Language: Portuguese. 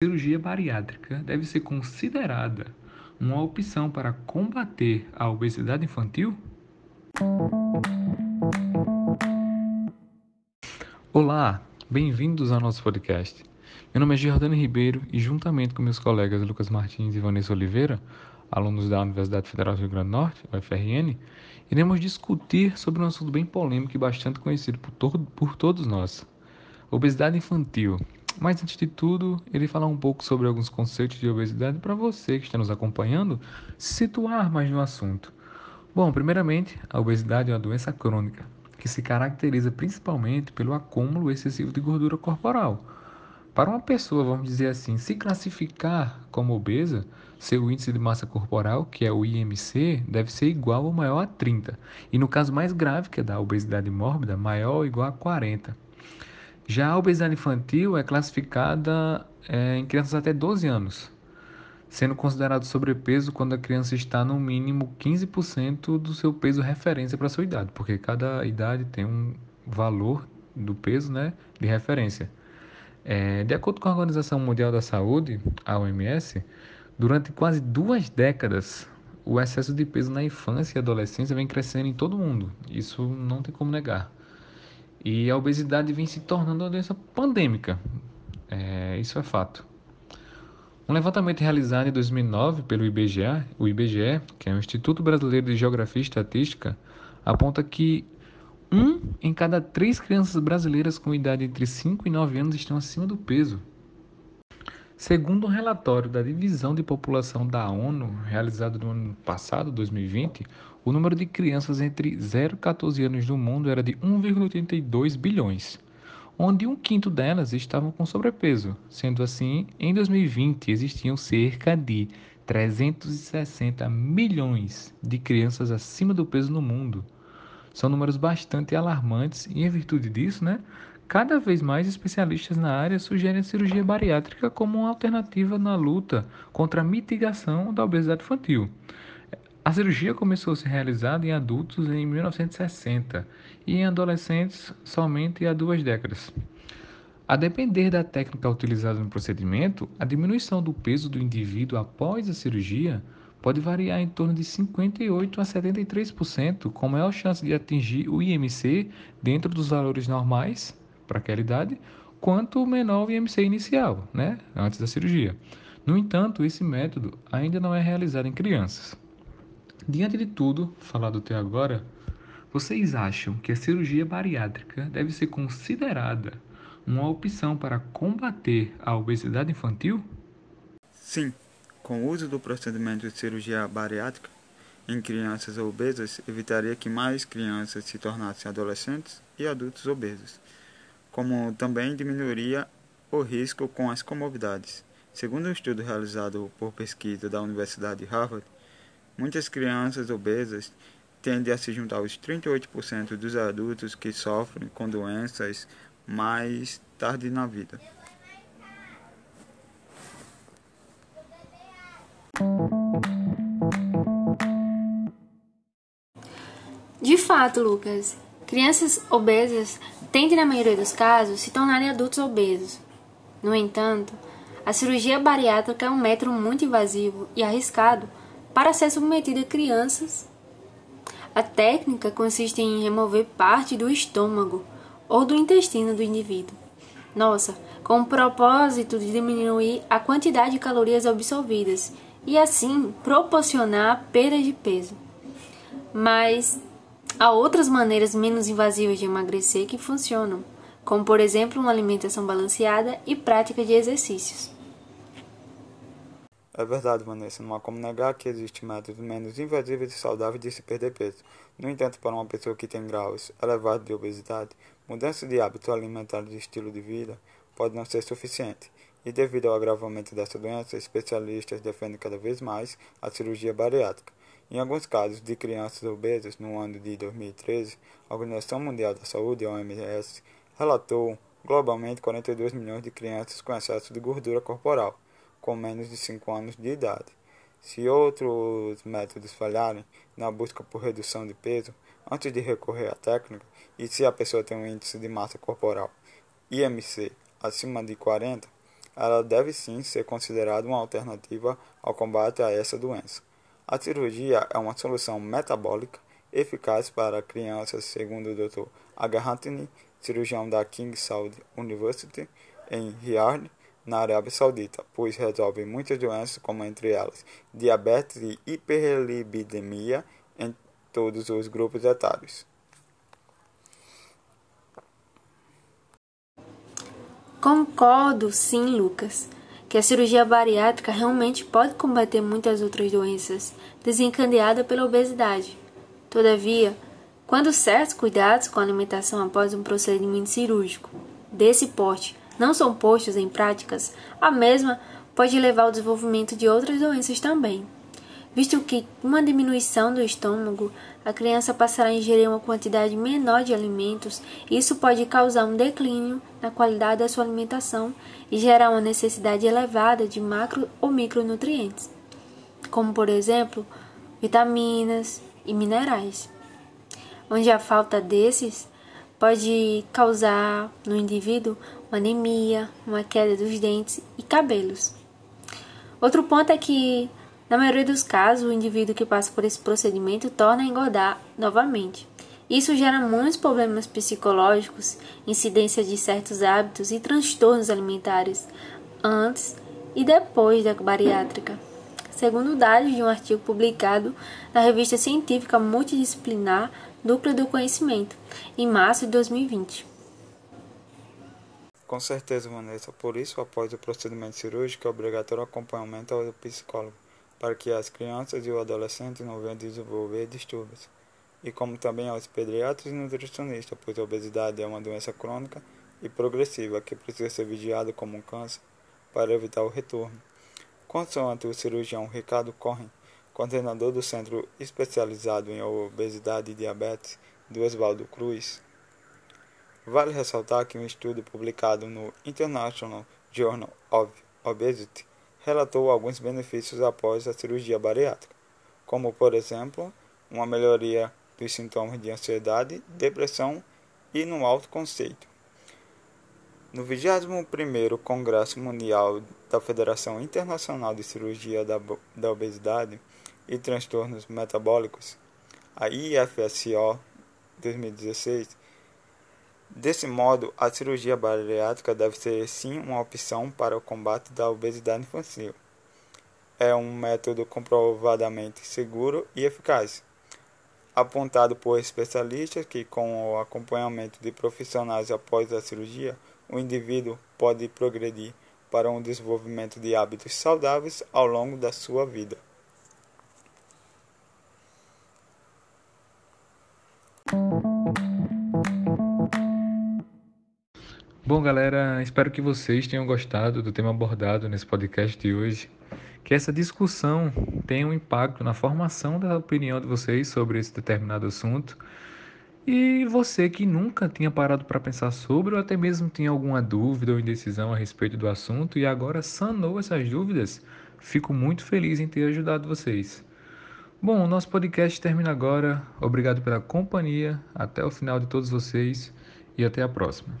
cirurgia bariátrica deve ser considerada uma opção para combater a obesidade infantil? Olá, bem-vindos ao nosso podcast. Meu nome é Giordano Ribeiro e, juntamente com meus colegas Lucas Martins e Vanessa Oliveira, alunos da Universidade Federal do Rio Grande do Norte, UFRN, iremos discutir sobre um assunto bem polêmico e bastante conhecido por, por todos nós: obesidade infantil. Mas antes de tudo, ele falar um pouco sobre alguns conceitos de obesidade para você que está nos acompanhando se situar mais no assunto. Bom, primeiramente, a obesidade é uma doença crônica que se caracteriza principalmente pelo acúmulo excessivo de gordura corporal. Para uma pessoa, vamos dizer assim, se classificar como obesa, seu índice de massa corporal, que é o IMC, deve ser igual ou maior a 30. E no caso mais grave, que é da obesidade mórbida, maior ou igual a 40. Já a obesidade infantil é classificada é, em crianças até 12 anos, sendo considerado sobrepeso quando a criança está no mínimo 15% do seu peso referência para a sua idade, porque cada idade tem um valor do peso né, de referência. É, de acordo com a Organização Mundial da Saúde, a OMS, durante quase duas décadas, o excesso de peso na infância e adolescência vem crescendo em todo o mundo. Isso não tem como negar. E a obesidade vem se tornando uma doença pandêmica. É, isso é fato. Um levantamento realizado em 2009 pelo IBGE, o IBGE, que é o Instituto Brasileiro de Geografia e Estatística, aponta que um em cada três crianças brasileiras com idade entre 5 e 9 anos estão acima do peso. Segundo um relatório da Divisão de População da ONU, realizado no ano passado, 2020, o número de crianças entre 0 e 14 anos no mundo era de 1,82 bilhões, onde um quinto delas estavam com sobrepeso. Sendo assim, em 2020 existiam cerca de 360 milhões de crianças acima do peso no mundo. São números bastante alarmantes e, em virtude disso, né, Cada vez mais especialistas na área sugerem a cirurgia bariátrica como uma alternativa na luta contra a mitigação da obesidade infantil. A cirurgia começou a ser realizada em adultos em 1960 e em adolescentes somente há duas décadas. A depender da técnica utilizada no procedimento, a diminuição do peso do indivíduo após a cirurgia pode variar em torno de 58% a 73%, com maior chance de atingir o IMC dentro dos valores normais para aquela idade, quanto menor o IMC inicial, né, antes da cirurgia. No entanto, esse método ainda não é realizado em crianças. Diante de tudo falado até agora, vocês acham que a cirurgia bariátrica deve ser considerada uma opção para combater a obesidade infantil? Sim, com o uso do procedimento de cirurgia bariátrica em crianças obesas, evitaria que mais crianças se tornassem adolescentes e adultos obesos como também diminuiria o risco com as comorbidades. Segundo um estudo realizado por pesquisa da Universidade de Harvard, muitas crianças obesas tendem a se juntar aos 38% dos adultos que sofrem com doenças mais tarde na vida. De fato, Lucas, crianças obesas tendem, na maioria dos casos, se tornarem adultos obesos. No entanto, a cirurgia bariátrica é um método muito invasivo e arriscado para ser submetido a crianças. A técnica consiste em remover parte do estômago ou do intestino do indivíduo. Nossa, com o propósito de diminuir a quantidade de calorias absorvidas e assim proporcionar perda de peso. Mas Há outras maneiras menos invasivas de emagrecer que funcionam, como por exemplo uma alimentação balanceada e prática de exercícios. É verdade, Vanessa, não há como negar que existem métodos menos invasivos e saudáveis de se perder peso. No entanto, para uma pessoa que tem graus elevados de obesidade, mudança de hábito alimentar e de estilo de vida pode não ser suficiente. E devido ao agravamento dessa doença, especialistas defendem cada vez mais a cirurgia bariátrica. Em alguns casos de crianças obesas, no ano de 2013, a Organização Mundial da Saúde, OMS, relatou globalmente 42 milhões de crianças com excesso de gordura corporal, com menos de 5 anos de idade. Se outros métodos falharem na busca por redução de peso, antes de recorrer à técnica, e se a pessoa tem um índice de massa corporal IMC acima de 40, ela deve sim ser considerada uma alternativa ao combate a essa doença. A cirurgia é uma solução metabólica eficaz para crianças, segundo o Dr. Huntley, cirurgião da King Saud University em Riyadh, na Arábia Saudita, pois resolve muitas doenças, como entre elas diabetes e hiperlipidemia em todos os grupos etários. Concordo, sim, Lucas, que a cirurgia bariátrica realmente pode combater muitas outras doenças desencadeadas pela obesidade. Todavia, quando certos cuidados com a alimentação após um procedimento cirúrgico desse porte não são postos em práticas, a mesma pode levar ao desenvolvimento de outras doenças também visto que uma diminuição do estômago, a criança passará a ingerir uma quantidade menor de alimentos, isso pode causar um declínio na qualidade da sua alimentação e gerar uma necessidade elevada de macro ou micronutrientes, como por exemplo, vitaminas e minerais. Onde a falta desses pode causar no indivíduo uma anemia, uma queda dos dentes e cabelos. Outro ponto é que na maioria dos casos, o indivíduo que passa por esse procedimento torna a engordar novamente. Isso gera muitos problemas psicológicos, incidência de certos hábitos e transtornos alimentares antes e depois da bariátrica. Segundo dados de um artigo publicado na revista científica multidisciplinar Núcleo do Conhecimento, em março de 2020. Com certeza, Vanessa. Por isso, após o procedimento cirúrgico, é obrigatório acompanhamento ao psicólogo para que as crianças e o adolescente não venham desenvolver distúrbios, e como também aos pediatras e nutricionistas, pois a obesidade é uma doença crônica e progressiva que precisa ser vigiada como um câncer para evitar o retorno. Consoante o cirurgião Ricardo Corren, coordenador do Centro Especializado em Obesidade e Diabetes do Oswaldo Cruz, vale ressaltar que um estudo publicado no International Journal of Obesity relatou alguns benefícios após a cirurgia bariátrica, como, por exemplo, uma melhoria dos sintomas de ansiedade, depressão e no autoconceito. No 21º Congresso Mundial da Federação Internacional de Cirurgia da, da Obesidade e Transtornos Metabólicos, a IFSO 2016, Desse modo, a cirurgia bariátrica deve ser sim uma opção para o combate da obesidade infantil. É um método comprovadamente seguro e eficaz, apontado por especialistas que, com o acompanhamento de profissionais após a cirurgia, o indivíduo pode progredir para um desenvolvimento de hábitos saudáveis ao longo da sua vida. Bom, galera, espero que vocês tenham gostado do tema abordado nesse podcast de hoje. Que essa discussão tenha um impacto na formação da opinião de vocês sobre esse determinado assunto. E você que nunca tinha parado para pensar sobre, ou até mesmo tinha alguma dúvida ou indecisão a respeito do assunto e agora sanou essas dúvidas, fico muito feliz em ter ajudado vocês. Bom, o nosso podcast termina agora. Obrigado pela companhia, até o final de todos vocês e até a próxima.